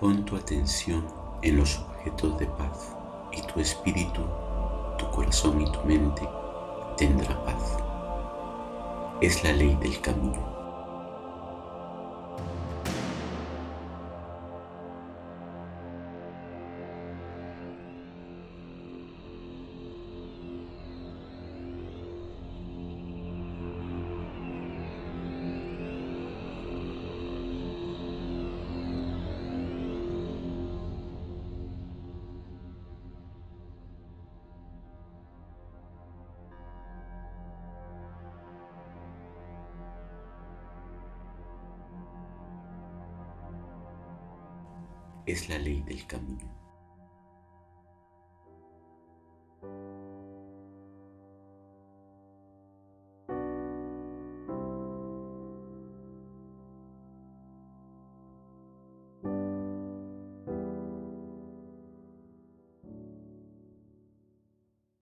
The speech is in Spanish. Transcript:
Pon tu atención en los objetos de paz y tu espíritu, tu corazón y tu mente tendrá paz. Es la ley del camino. Es la ley del camino.